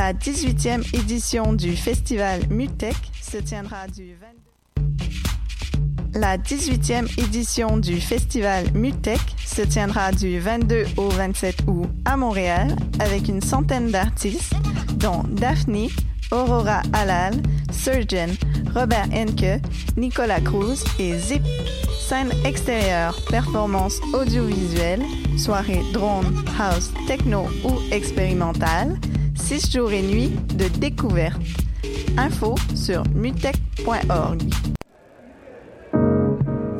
La 18e édition du festival Mutech se tiendra du 22... La 18e édition du festival Mutech se tiendra du 22 au 27 août à Montréal avec une centaine d'artistes dont Daphne, Aurora Alal, Surgeon, Robert Henke, Nicolas Cruz et Zip. Scène extérieure, performance audiovisuelle, soirée drone, house, techno ou expérimentale, 6 jours et nuits de découverte. Info sur mutech.org.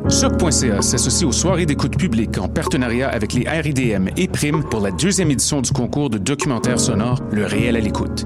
Choc.ca s'associe aux soirées d'écoute publique en partenariat avec les RIDM et Prime pour la deuxième édition du concours de documentaire sonore Le réel à l'écoute.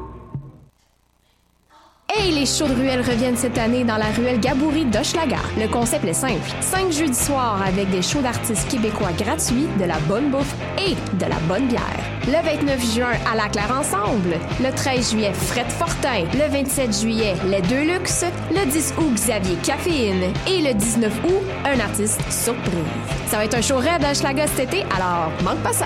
Hey, les shows de ruelle reviennent cette année dans la ruelle Gaboury d'Hochelaga. Le concept est simple. Cinq jeudis soirs avec des shows d'artistes québécois gratuits, de la bonne bouffe et de la bonne bière. Le 29 juin, à la Claire Ensemble. Le 13 juillet, Fred Fortin. Le 27 juillet, Les Deux Luxe. Le 10 août, Xavier Caféine. Et le 19 août, un artiste surprise. Ça va être un show raid à cet été, alors manque pas ça.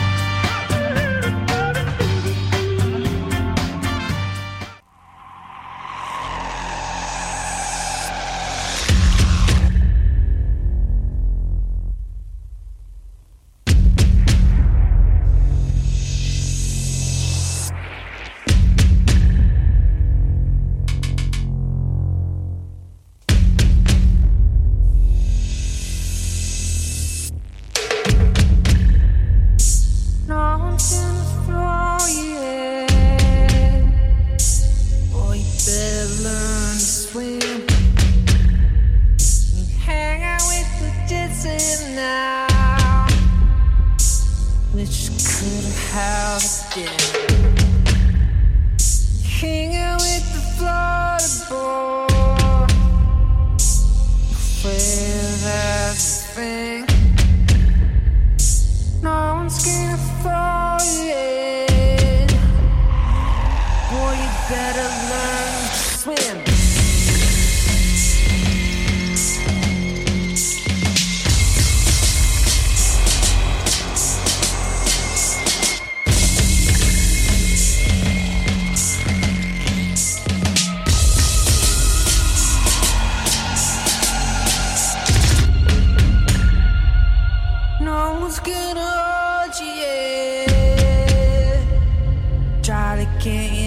can't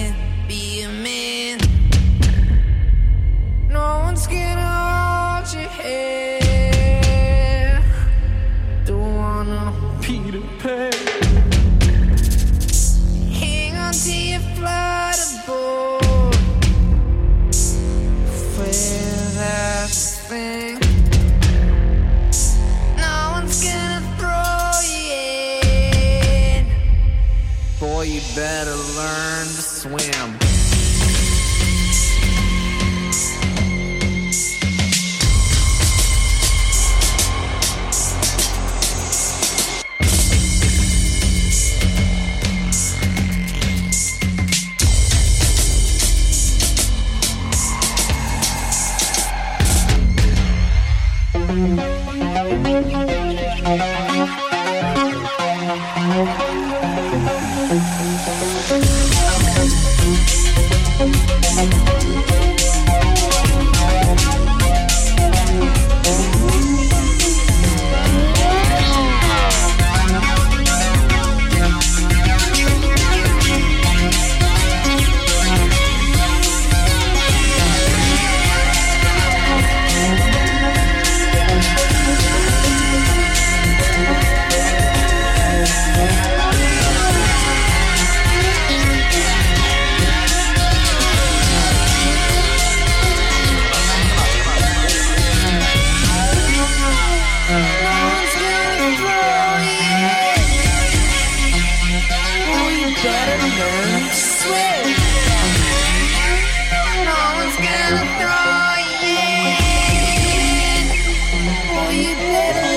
better learn to swim. you better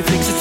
réflexe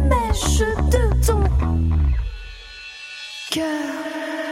Mèche de ton cœur.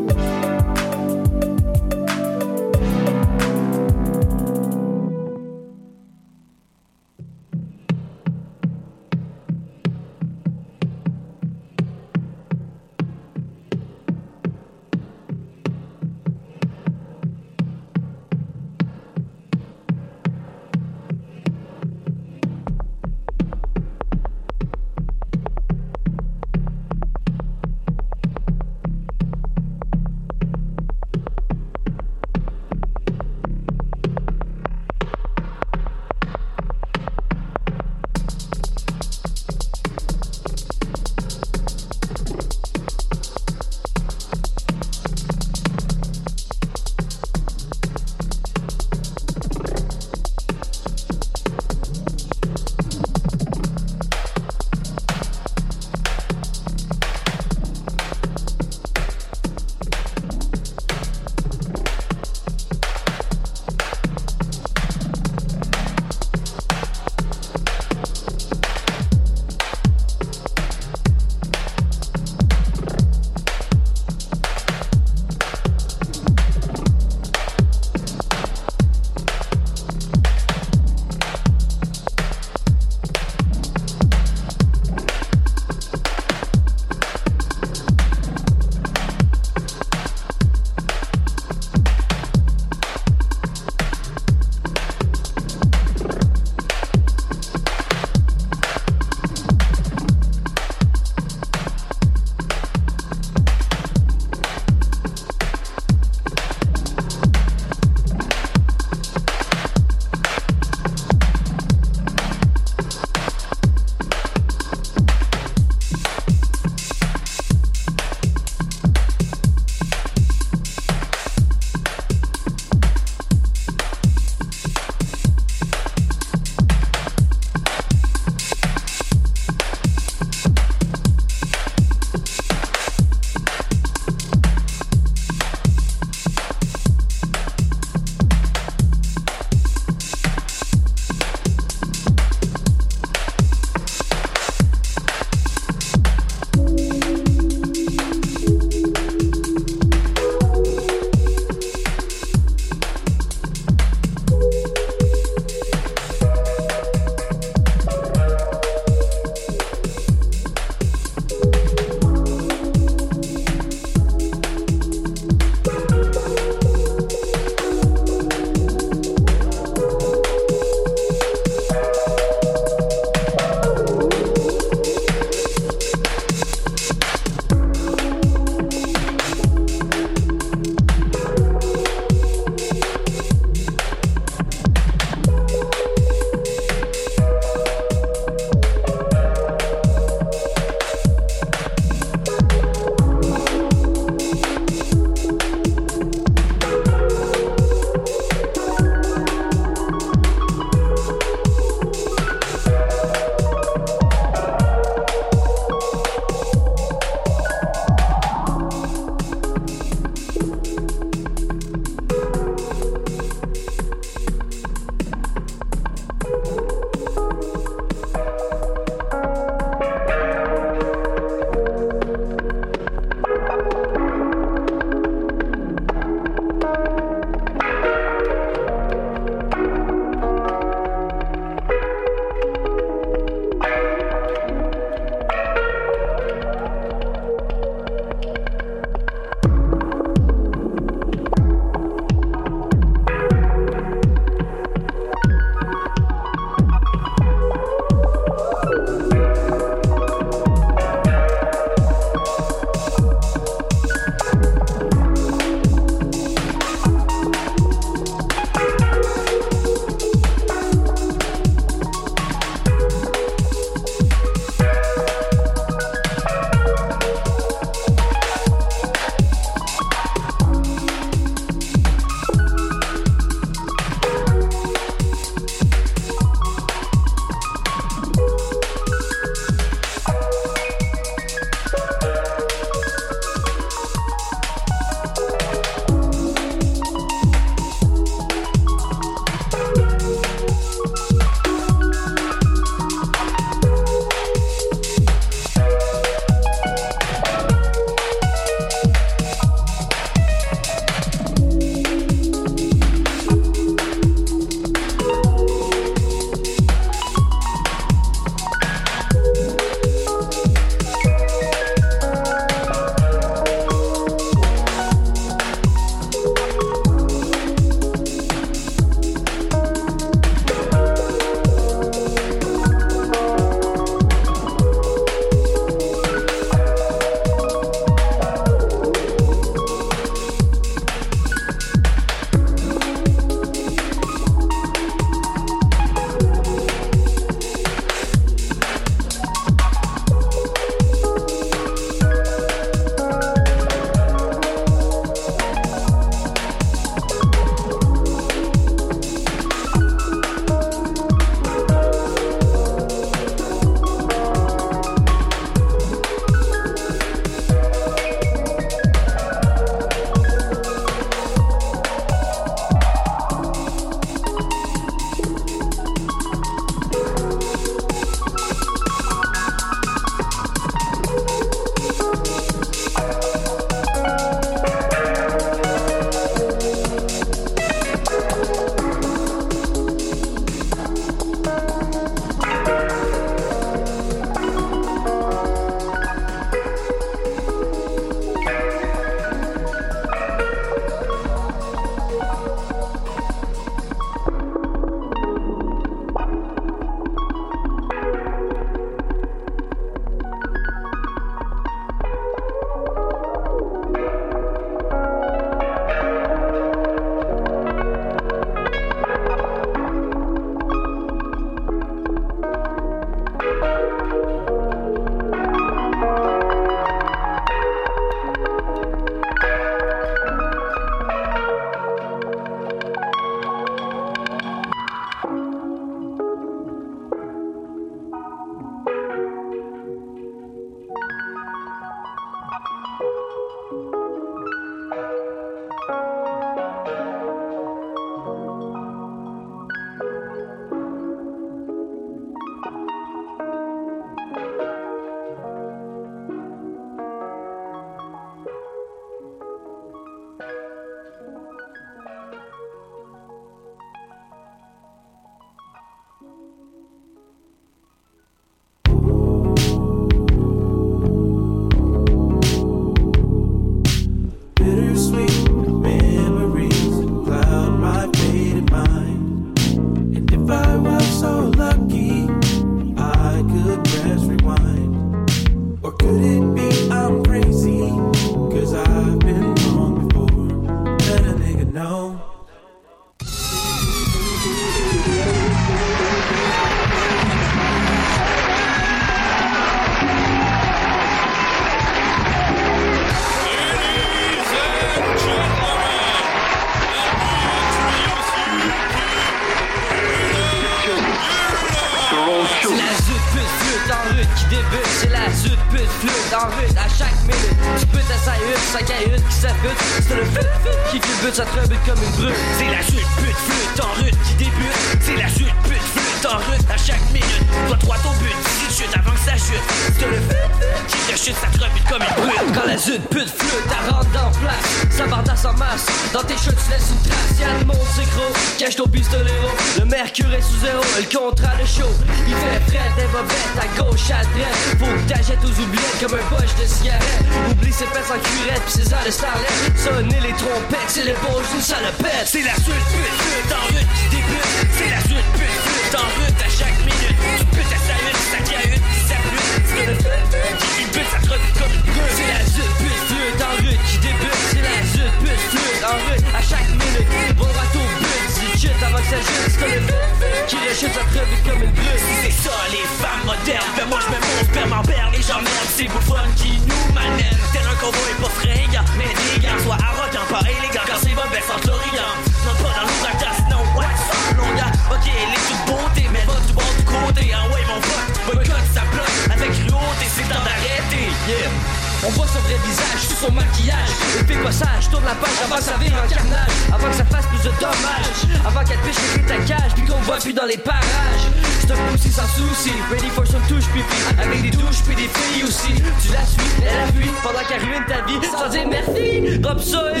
Poussi sans souci, ready for some touche pipi. Avec des douches puis des filles aussi. Tu la suis, elle a fui pendant qu'elle ruine ta vie. Sans dire merci, drop ça et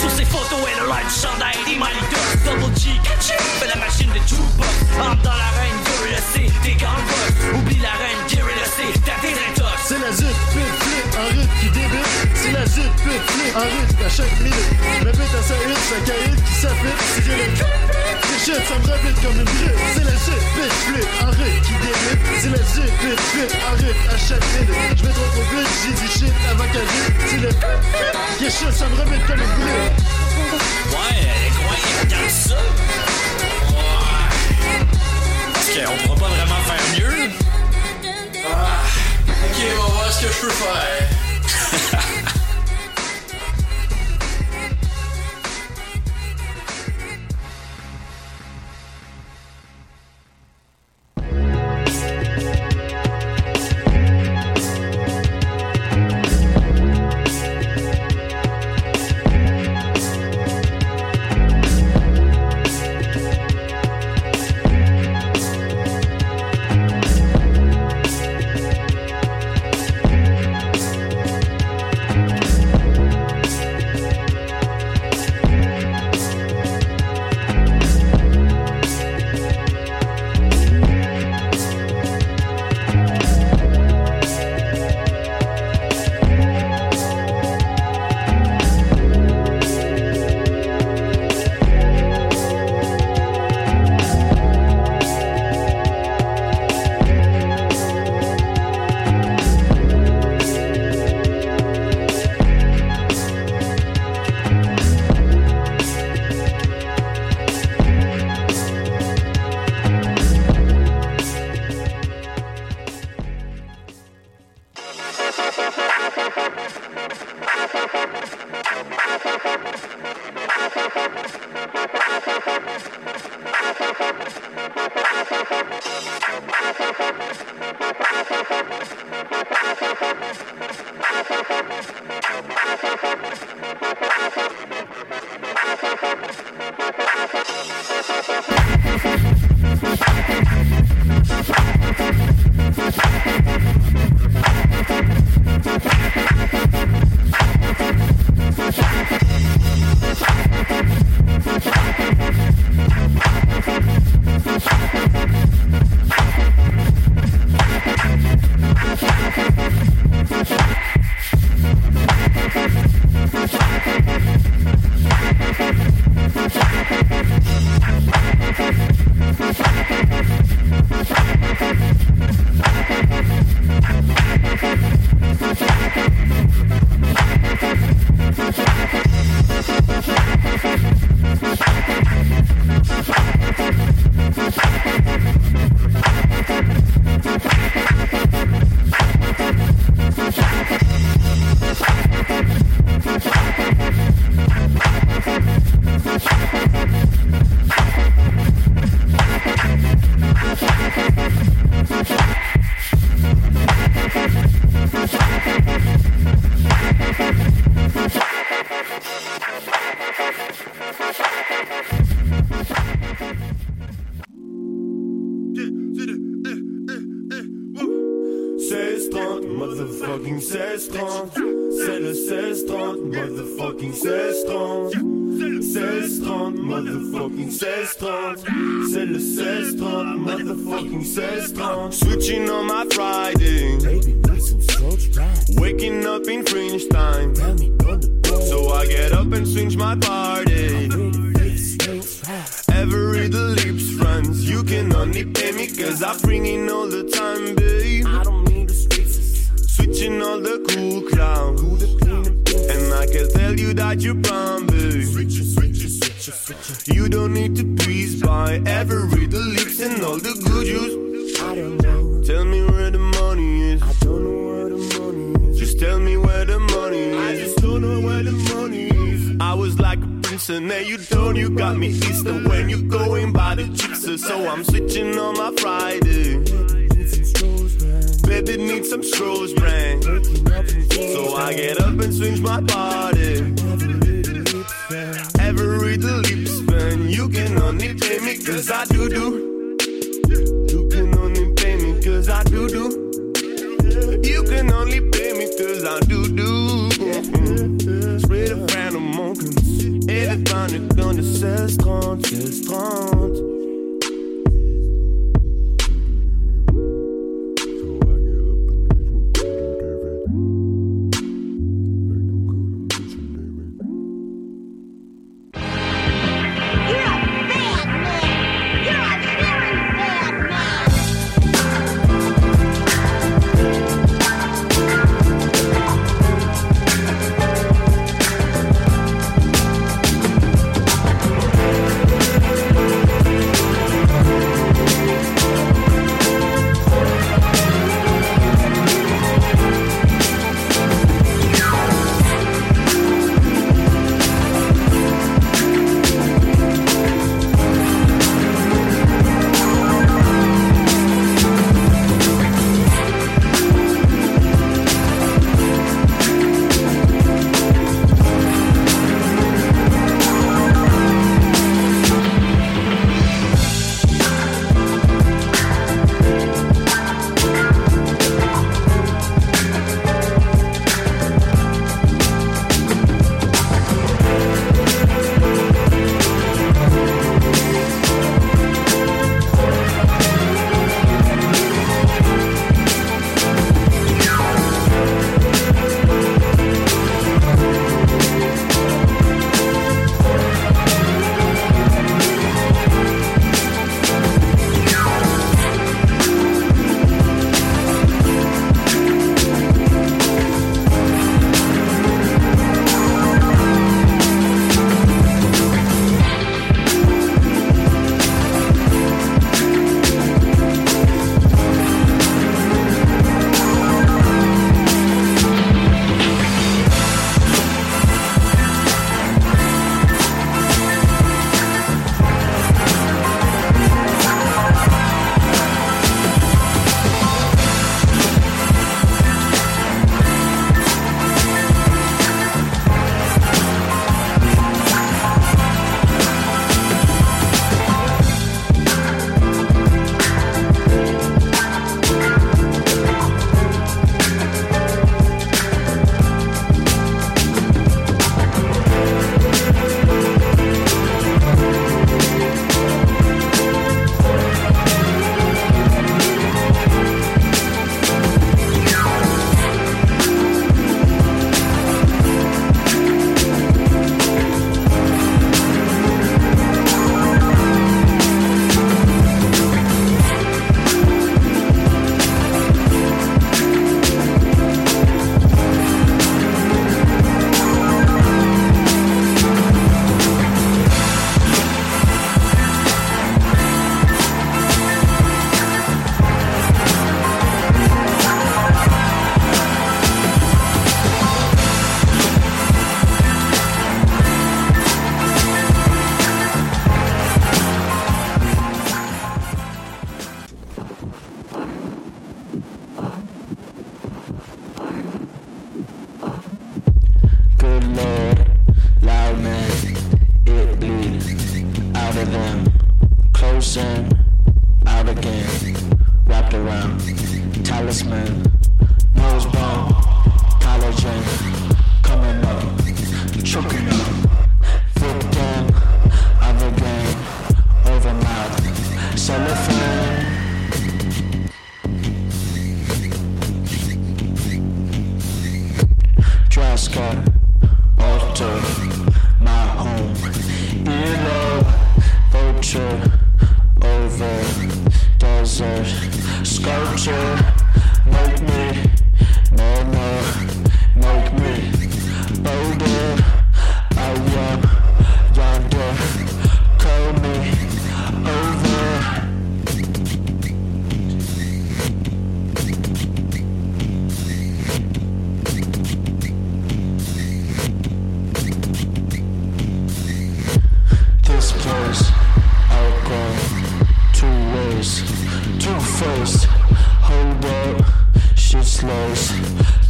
Sur ses photos elle a l'air du chandail des Miley Double G, catch fait la machine de jukebox Entre dans l'arène, Gorilla C, t'es gone Oublie l'arène, Gorilla C, t'as tes intox. C'est la zut, pute, flip, en route qui débute. C'est la zut, pute, flip, en route à chaque minute. Me pète à sa hutte, sa cahute qui j'ai le les shit, ça me rebute comme une brute. C'est la en route qui débute. C'est la en route à chaque minute. Je vais trop vite, j'ai dit shit avant qu'elle dise. C'est le qui shit, ça me rebute comme une brute. Ouais, elle est incroyable, regarde ça. Ouais. Parce qu'on pourra pas vraiment faire mieux. Ah, ok, on va voir ce que je peux faire. cause I bring in all the time, babe. I don't need the streets Switching all the cool clowns. And I can tell you that you're brown, babe. You don't need to please by Every the lips and all the good juice and now you don't You got me Easter when you going by the gypsy So I'm switching on my Friday. Baby need some Stroh's brand So I get up and swing my body Every the lips man You can only pay me cause I do do. You can only pay me cause I do do. You can only pay me cause I do do le pain de gun de 16-30 16-30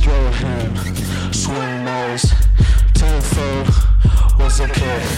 throw a hand, swing nose, tenfold, What's a kid.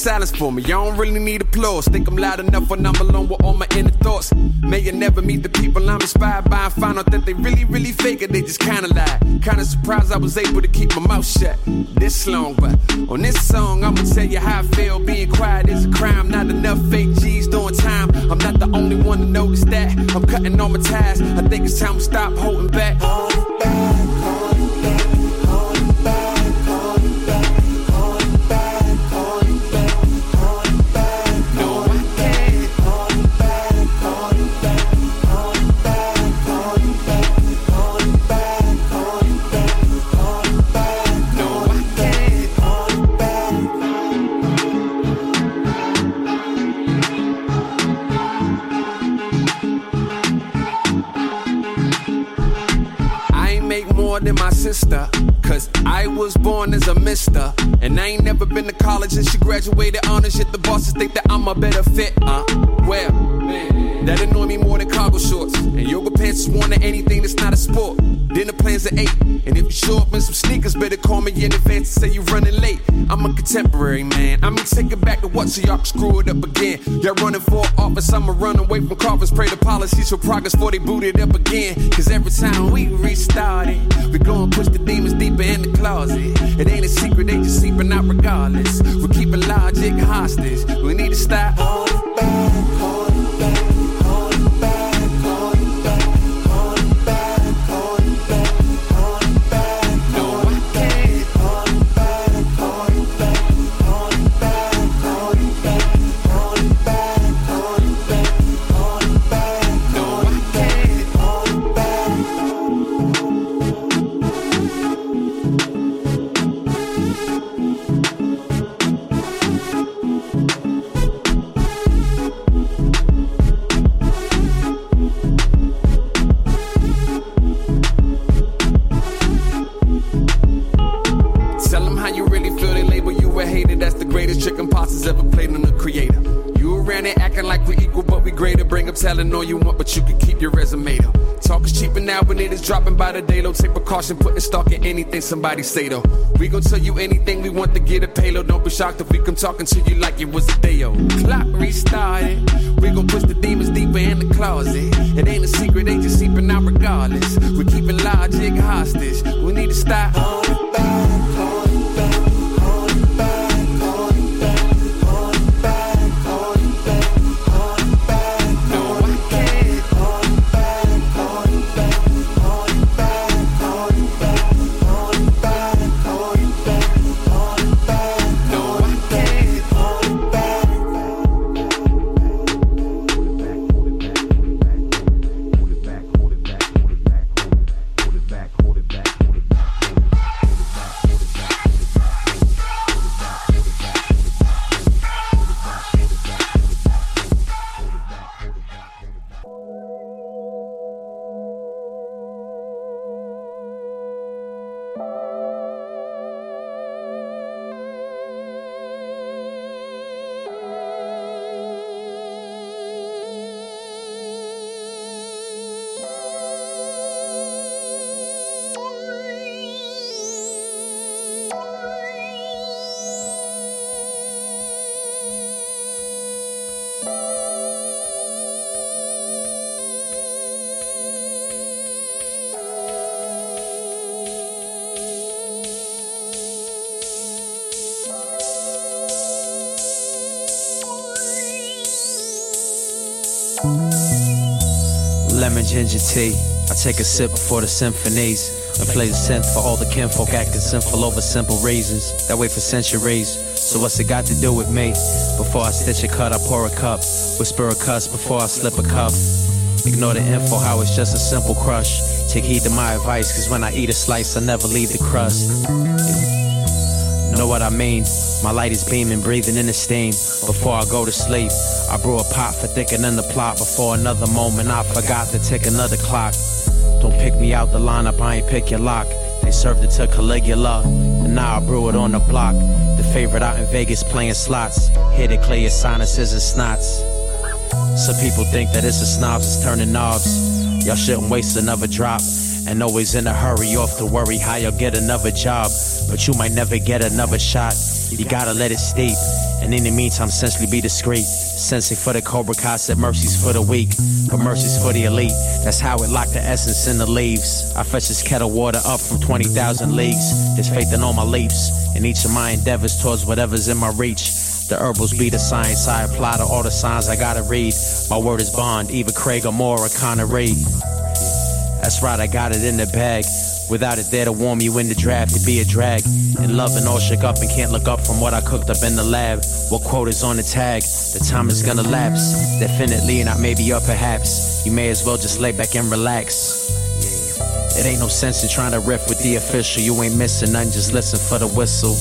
Silence for me, I don't really need applause. Think I'm loud enough when I'm alone with all my inner thoughts. May you never meet the people I'm inspired by and find out that they really, really fake it. They just kinda lie. Kinda surprised I was able to keep my mouth shut this long, but on this song, I'ma tell you how I feel. Being quiet is a crime. Not enough fake G's doing time. I'm not the only one to notice that. I'm cutting all my ties. I think it's time to stop holding back. Graduated honors. Yet the bosses think that I'm a better fit. Uh, well, that annoy me more than cargo shorts. And yoga pants is worn to anything that's not a sport. Dinner plans at 8. And if you show up in some sneakers, better call me in advance and say you're running late. I'm a contemporary man. I mean, take it back to what so y'all can screw it up again. Y'all running for office, I'ma run away from coffins. Pray the policies for progress before they boot it up again. Cause every time we restart it, we gon' push the demons deeper in the closet. It ain't a secret, they just sleeping out regardless. We're logic hostage. We need to stop. The greatest ever played on the creator. You around here acting like we equal, but we greater. Bring up telling all you want, but you can keep your resume though. Talk is cheaper now when it is dropping by the day low. Take precaution, putting stock in anything somebody say though. We gon' tell you anything we want to get a payload. Don't be shocked if we come talking to you like it was a day old. Clock restarted. We gon' push the demons deeper in the closet. It ain't a secret, they just seeping out regardless. We're keeping logic hostage. We need to stop. Lemon ginger tea. I take a sip before the symphonies. And play the synth for all the kinfolk acting sinful over simple reasons. That way for centuries. So what's it got to do with me? Before I stitch a cut, I pour a cup. Whisper a cuss before I slip a cuff. Ignore the info, how it's just a simple crush. Take heed to my advice, cause when I eat a slice, I never leave the crust. Know what I mean? My light is beaming, breathing in the steam. Before I go to sleep, I brew a pot for thickening the plot. Before another moment, I forgot to tick another clock. Don't pick me out the lineup, I ain't pick your lock. They served it to Caligula, and now I brew it on the block. The favorite out in Vegas playing slots. Here to clear your sinuses and snots. Some people think that it's a snobs, it's turning knobs. Y'all shouldn't waste another drop. And always in a hurry, off to worry how you'll get another job. But you might never get another shot. You gotta let it steep. And in the meantime, essentially be discreet. Sensing for the Cobra Kai mercy's for the weak, but mercies for the elite. That's how it locked the essence in the leaves. I fetch this kettle water up from 20,000 leagues. There's faith in all my leaps, in each of my endeavors towards whatever's in my reach. The herbals be the science I apply to all the signs I gotta read. My word is bond, either Craig or Moore or Connery. That's right, I got it in the bag. Without it there to warm you in the draft, it'd be a drag. And love and all shook up and can't look up from what I cooked up in the lab. What quote is on the tag? The time is gonna lapse. Definitely not maybe or perhaps. You may as well just lay back and relax. It ain't no sense in trying to riff with the official. You ain't missing nothing, just listen for the whistle.